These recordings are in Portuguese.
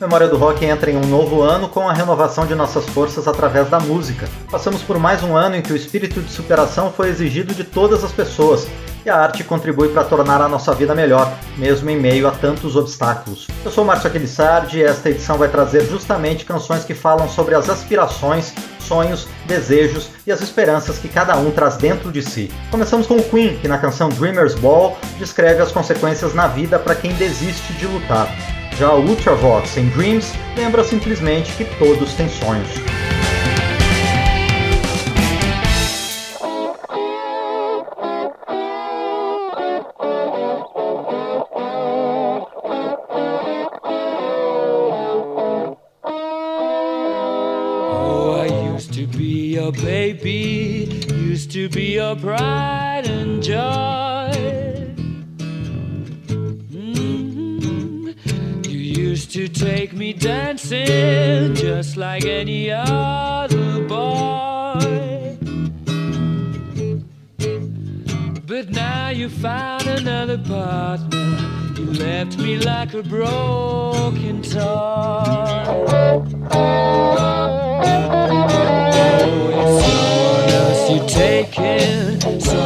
Memória do Rock entra em um novo ano com a renovação de nossas forças através da música. Passamos por mais um ano em que o espírito de superação foi exigido de todas as pessoas e a arte contribui para tornar a nossa vida melhor, mesmo em meio a tantos obstáculos. Eu sou Márcio Aquilissardi e esta edição vai trazer justamente canções que falam sobre as aspirações, sonhos, desejos e as esperanças que cada um traz dentro de si. Começamos com o Queen, que na canção Dreamer's Ball descreve as consequências na vida para quem desiste de lutar. Já o Ultravox em Dreams lembra simplesmente que todos têm sonhos. Oh, a baby, used to be a pride and joy. To take me dancing just like any other boy. But now you found another partner. You left me like a broken toy. Oh, it's someone else you taking, someone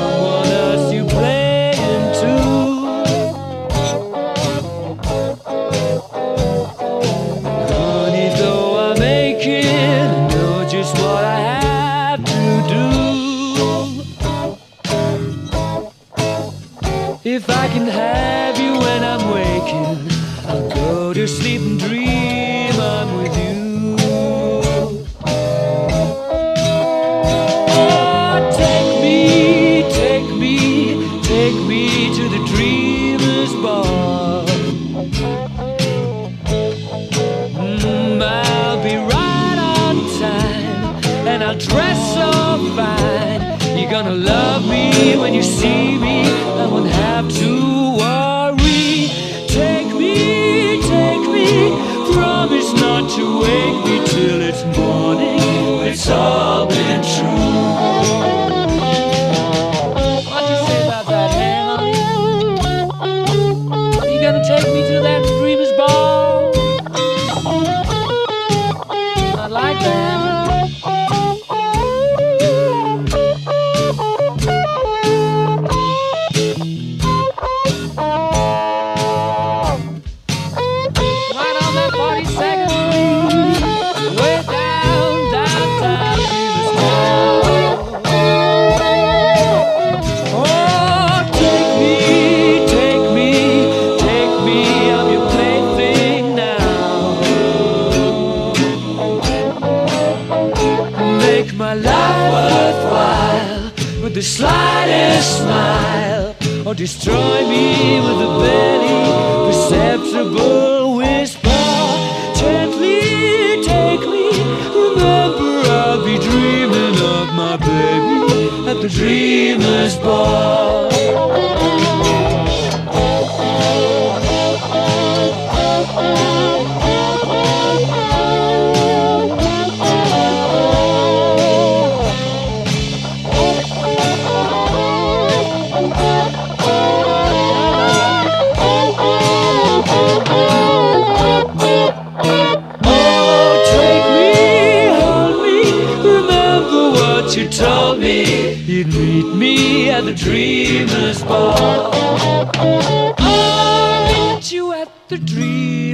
worthwhile with the slightest smile, or destroy me with a barely perceptible whisper. Gently take me, remember I'll be dreaming of my baby at the dreamer's ball. You'd meet me at the dreamer's ball. I'll meet you at the dreamer's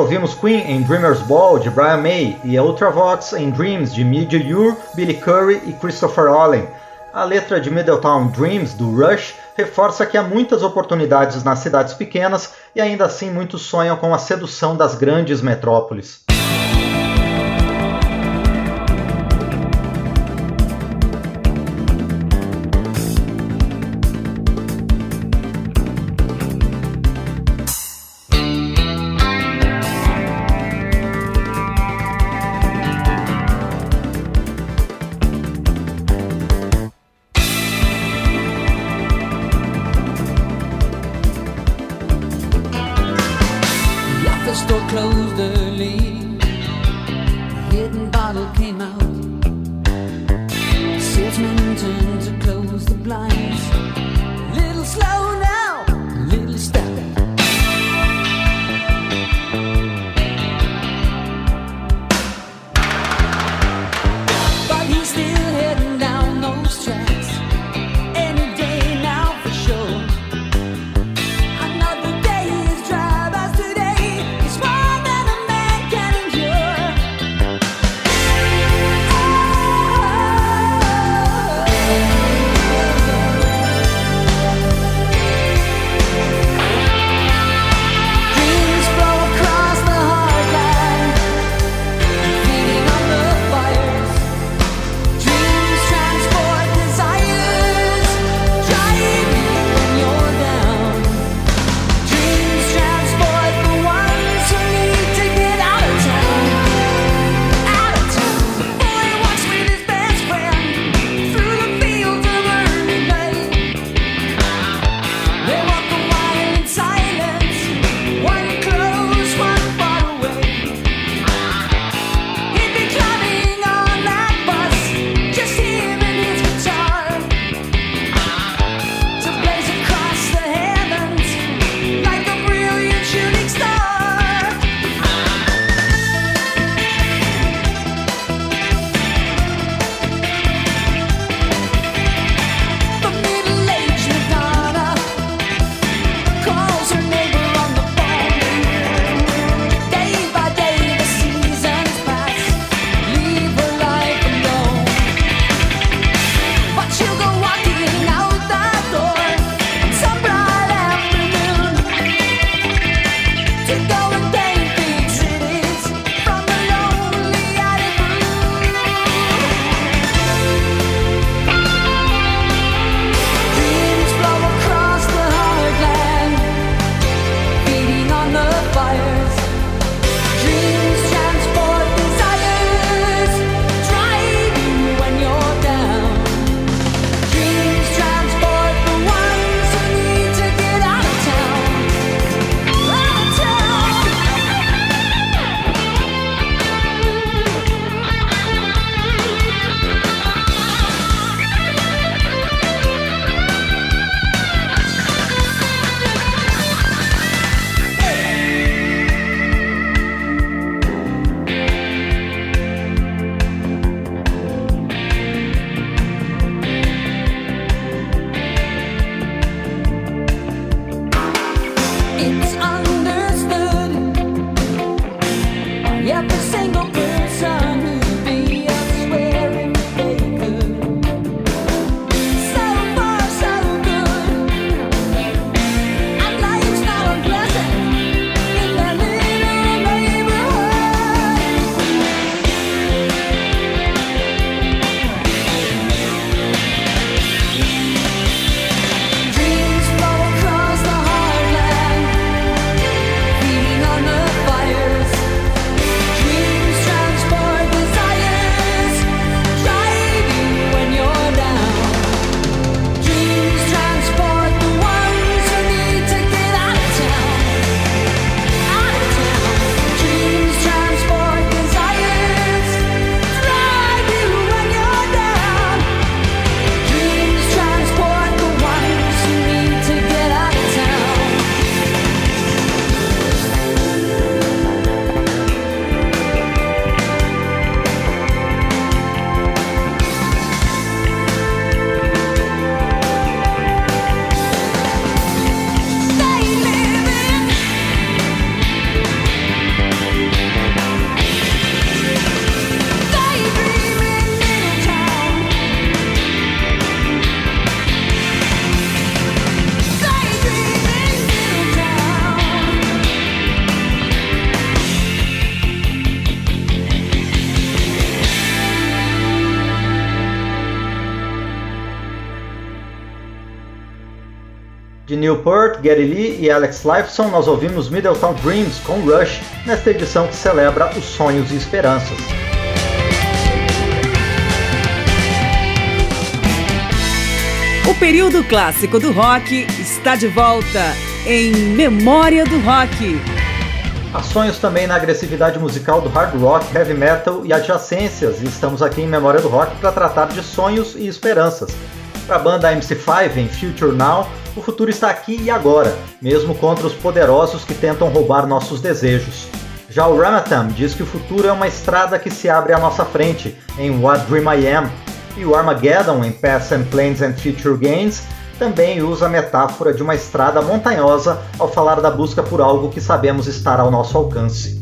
ouvimos Queen em Dreamer's Ball de Brian May e Ultravox em Dreams de Midge Ure, Billy Curry e Christopher Allen. A letra de Middletown Dreams do Rush reforça que há muitas oportunidades nas cidades pequenas e ainda assim muitos sonham com a sedução das grandes metrópoles. De Newport, Gary Lee e Alex Lifeson, nós ouvimos Middletown Dreams com Rush, nesta edição que celebra os sonhos e esperanças. O período clássico do rock está de volta em Memória do Rock. Há sonhos também na agressividade musical do hard rock, heavy metal e adjacências, e estamos aqui em Memória do Rock para tratar de sonhos e esperanças. Para a banda MC5 em Future Now, o futuro está aqui e agora, mesmo contra os poderosos que tentam roubar nossos desejos. Já o Ramatam diz que o futuro é uma estrada que se abre à nossa frente, em What Dream I Am, e o Armageddon, em Past and Planes and Future Gains, também usa a metáfora de uma estrada montanhosa ao falar da busca por algo que sabemos estar ao nosso alcance.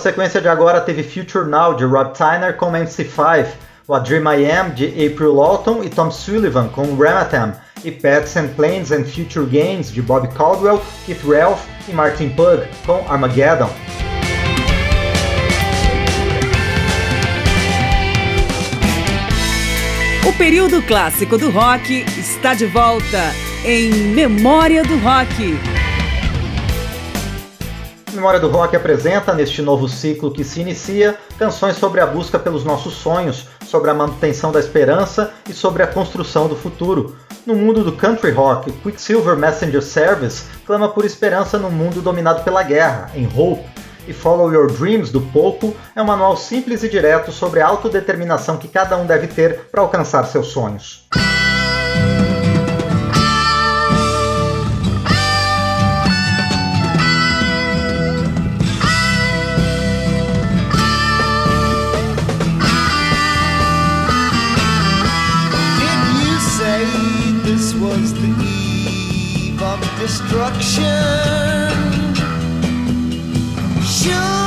A sequência de agora teve Future Now de Rob Tyner com MC5, o A Dream I Am de April Lawton e Tom Sullivan com Ramatam, e Pets and Planes and Future Games de Bob Caldwell, Keith Ralph e Martin Pug com Armageddon. O período clássico do rock está de volta em Memória do Rock. Memória do Rock apresenta, neste novo ciclo que se inicia, canções sobre a busca pelos nossos sonhos, sobre a manutenção da esperança e sobre a construção do futuro. No mundo do country rock, Quicksilver Messenger Service clama por esperança num mundo dominado pela guerra, em Hope, e Follow Your Dreams, do Poco, é um manual simples e direto sobre a autodeterminação que cada um deve ter para alcançar seus sonhos. destruction. Sure.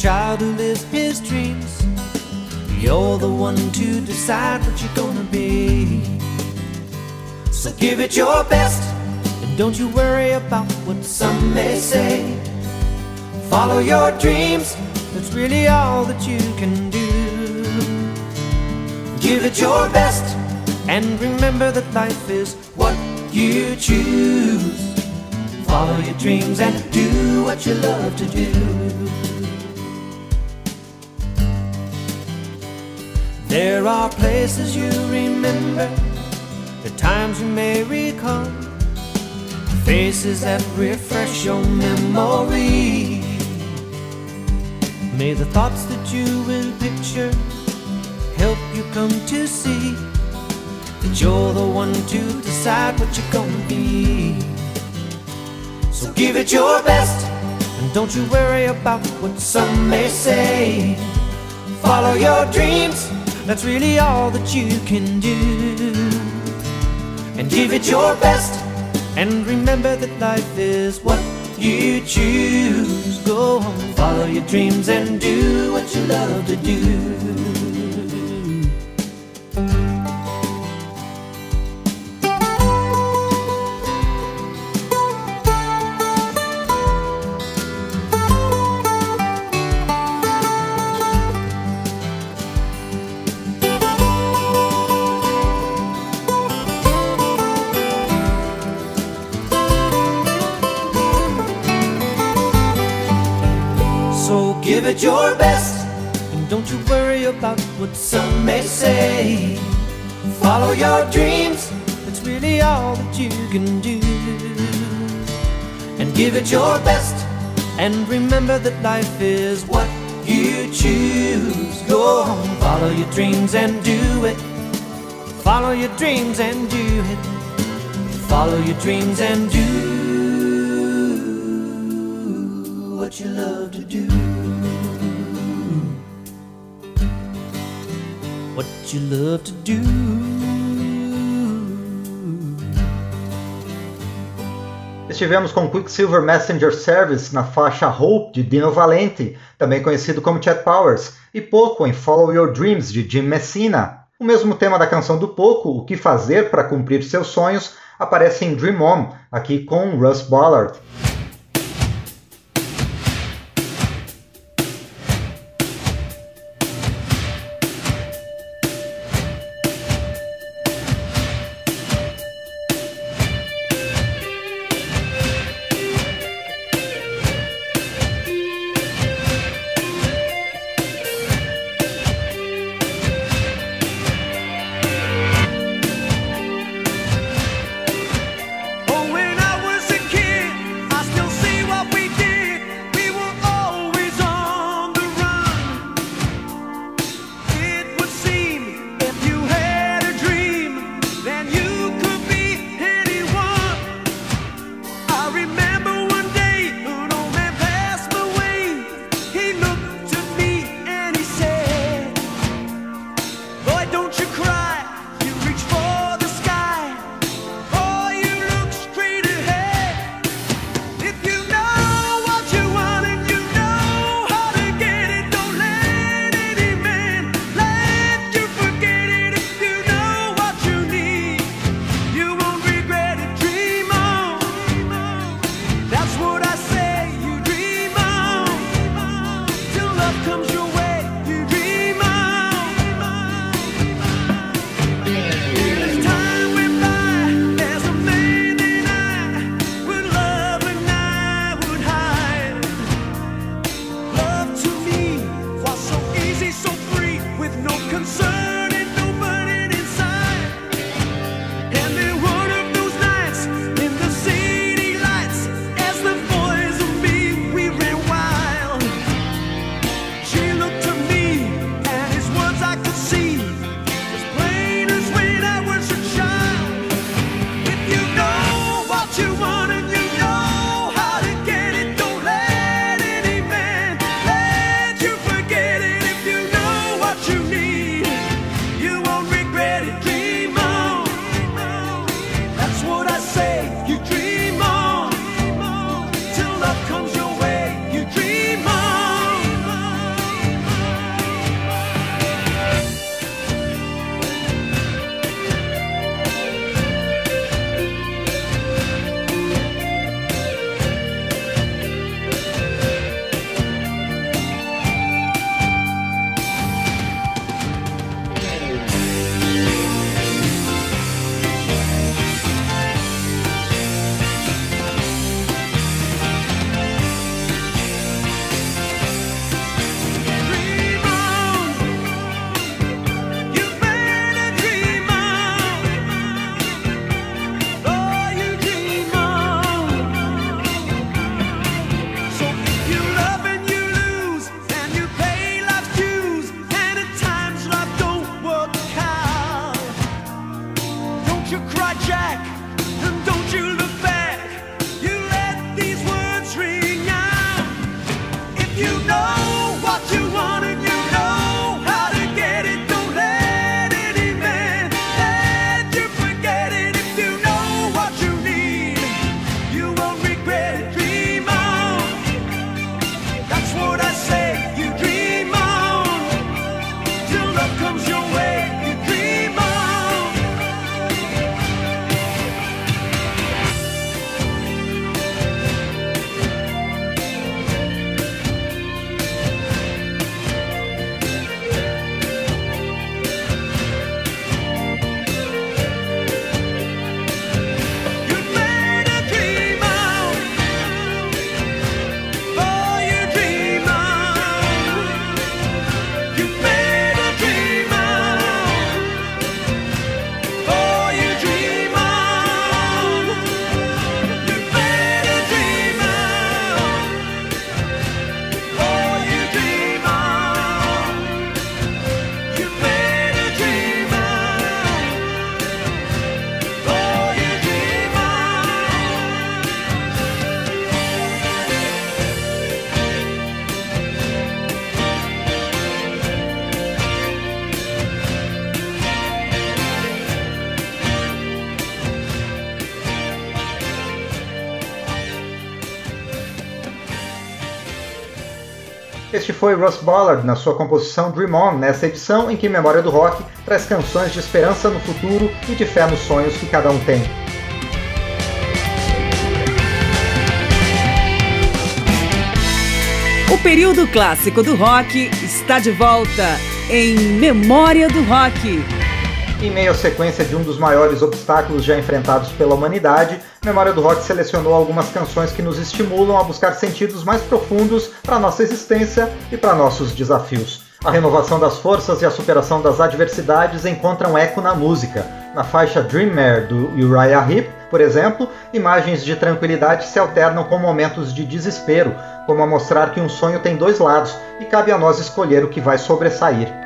Child who lives his dreams. You're the one to decide what you're gonna be. So give it your best, and don't you worry about what some may say. Follow your dreams, that's really all that you can do. Give it your best, and remember that life is what you choose. Follow your dreams and do what you love to do. There are places you remember, the times you may recall, faces that refresh your memory. May the thoughts that you will picture help you come to see that you're the one to decide what you're gonna be. So give it your best, and don't you worry about what some may say. Follow your dreams, that's really all that you can do. And give it your best, and remember that life is what you choose. Go on, follow your dreams and do what you love to do. Your best. And don't you worry about what some may say. Follow your dreams, that's really all that you can do. And give it your best. And remember that life is what you choose. Go on, follow your dreams and do it. Follow your dreams and do it. Follow your dreams and do what you love to do. You love to do. Estivemos com Quicksilver Messenger Service na faixa Hope de Dino Valente, também conhecido como Chad Powers, e Poco em Follow Your Dreams de Jim Messina. O mesmo tema da canção do Poco, O que fazer para cumprir seus sonhos, aparece em Dream On, aqui com Russ Ballard. Foi Russ Ballard na sua composição Dream On, nessa edição em que Memória do Rock traz canções de esperança no futuro e de fé nos sonhos que cada um tem. O período clássico do rock está de volta em Memória do Rock. Em meio à sequência de um dos maiores obstáculos já enfrentados pela humanidade, Memória do Rock selecionou algumas canções que nos estimulam a buscar sentidos mais profundos para nossa existência e para nossos desafios. A renovação das forças e a superação das adversidades encontram eco na música. Na faixa Dream Mare do Uriah Heep, por exemplo, imagens de tranquilidade se alternam com momentos de desespero, como a mostrar que um sonho tem dois lados e cabe a nós escolher o que vai sobressair.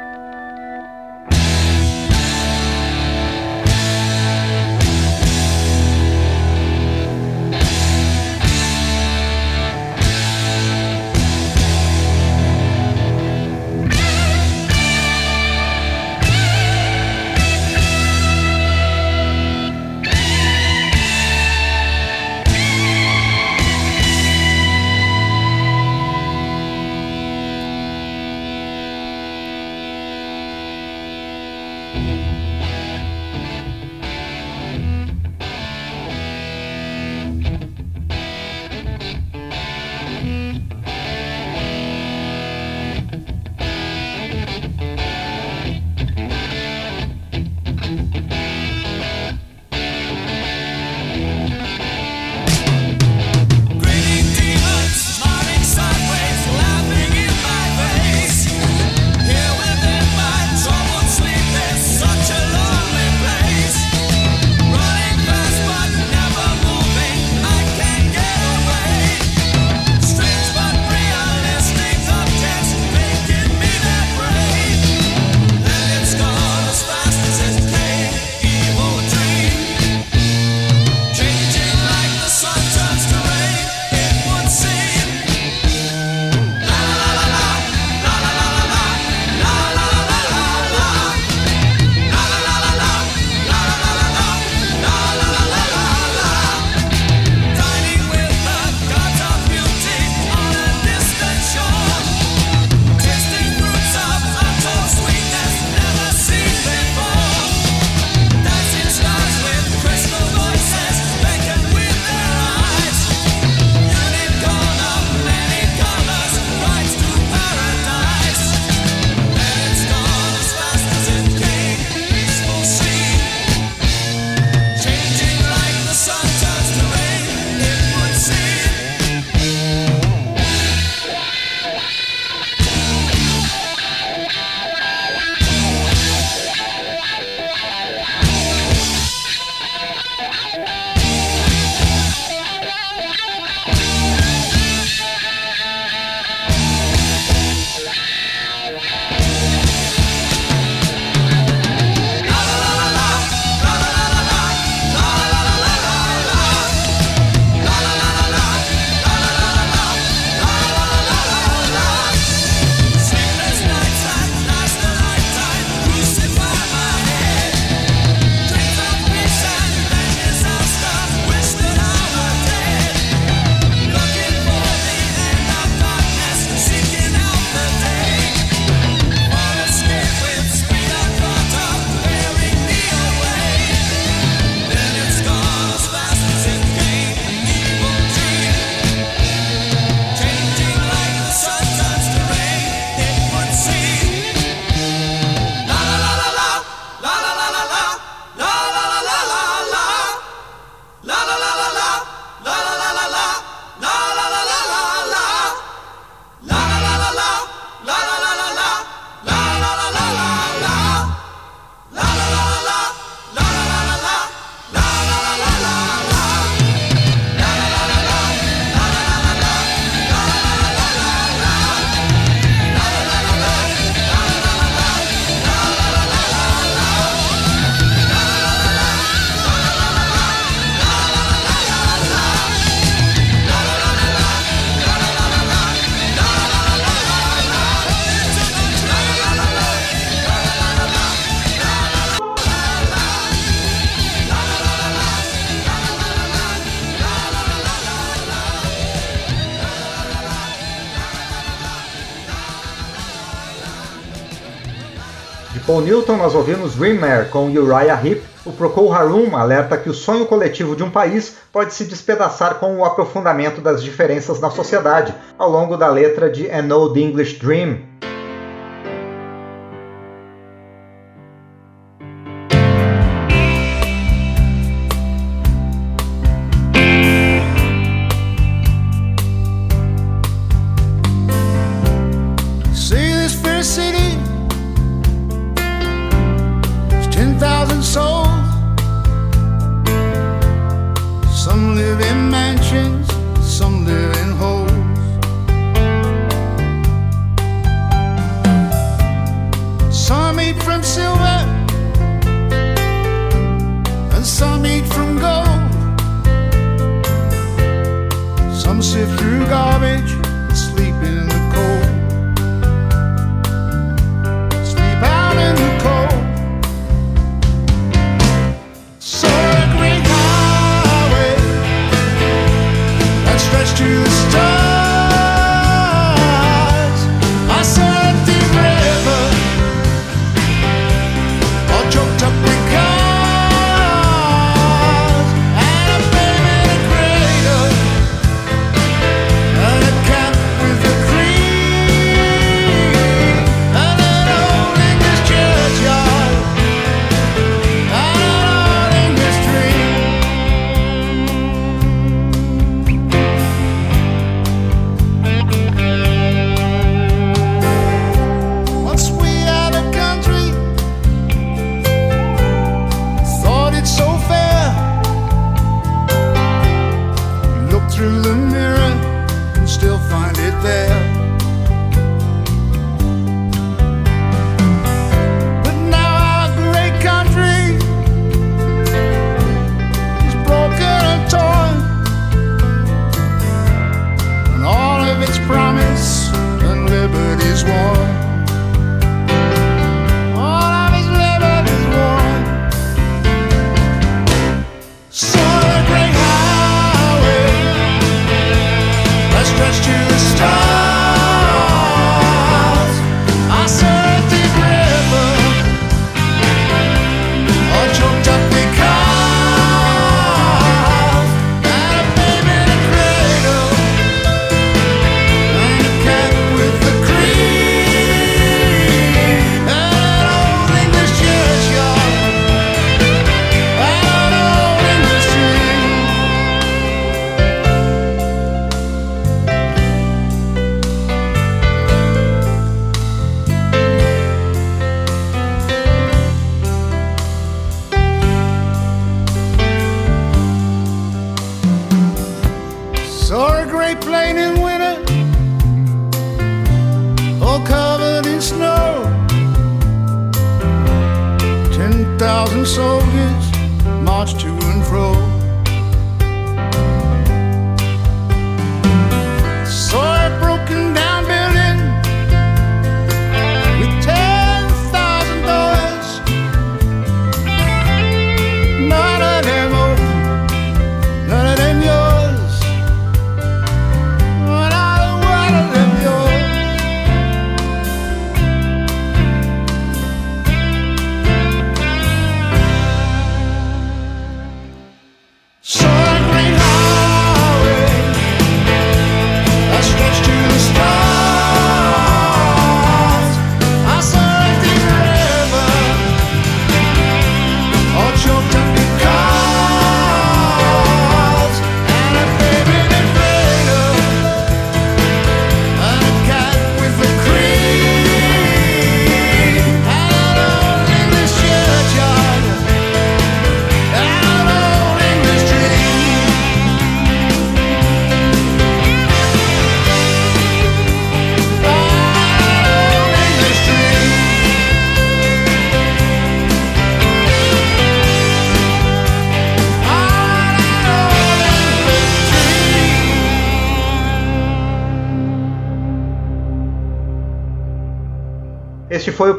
Newton, nós ouvimos Dream Mare com Uriah Heep. O Procol Harum alerta que o sonho coletivo de um país pode se despedaçar com o aprofundamento das diferenças na sociedade, ao longo da letra de An Old English Dream,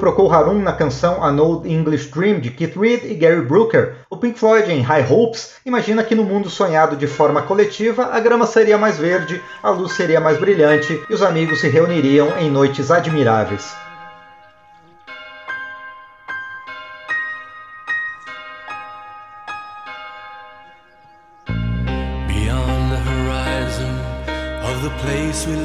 trocou Harum na canção An Old English Dream de Keith Reed e Gary Brooker. O Pink Floyd, em High Hopes, imagina que no mundo sonhado de forma coletiva, a grama seria mais verde, a luz seria mais brilhante e os amigos se reuniriam em noites admiráveis. Beyond the horizon of the place we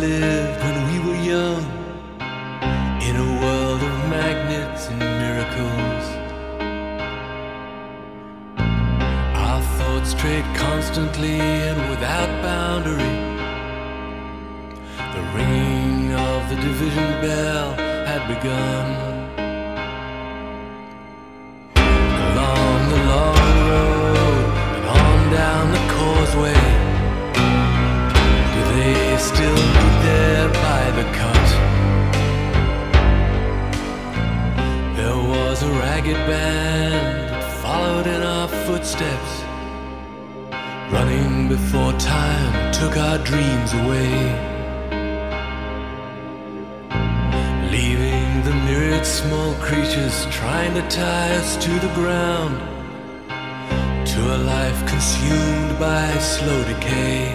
constantly and without boundary. The ringing of the division bell dreams away. Leaving the myriad small creatures trying to tie us to the ground. To a life consumed by slow decay.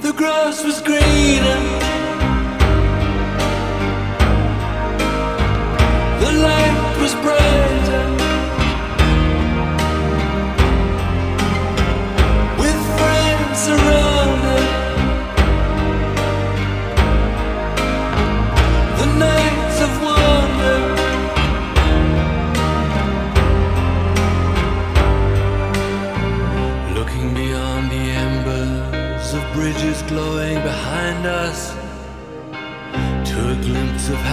The grass was greener.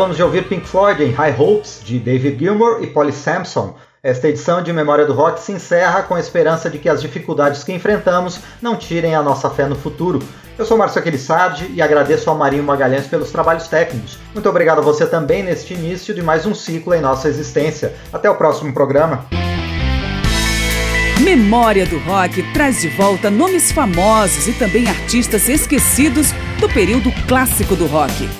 acabamos de ouvir Pink Floyd em High Hopes, de David Gilmour e Polly Sampson. Esta edição de Memória do Rock se encerra com a esperança de que as dificuldades que enfrentamos não tirem a nossa fé no futuro. Eu sou Márcio Aquilissardi e agradeço ao Marinho Magalhães pelos trabalhos técnicos. Muito obrigado a você também neste início de mais um ciclo em nossa existência. Até o próximo programa. Memória do Rock traz de volta nomes famosos e também artistas esquecidos do período clássico do rock.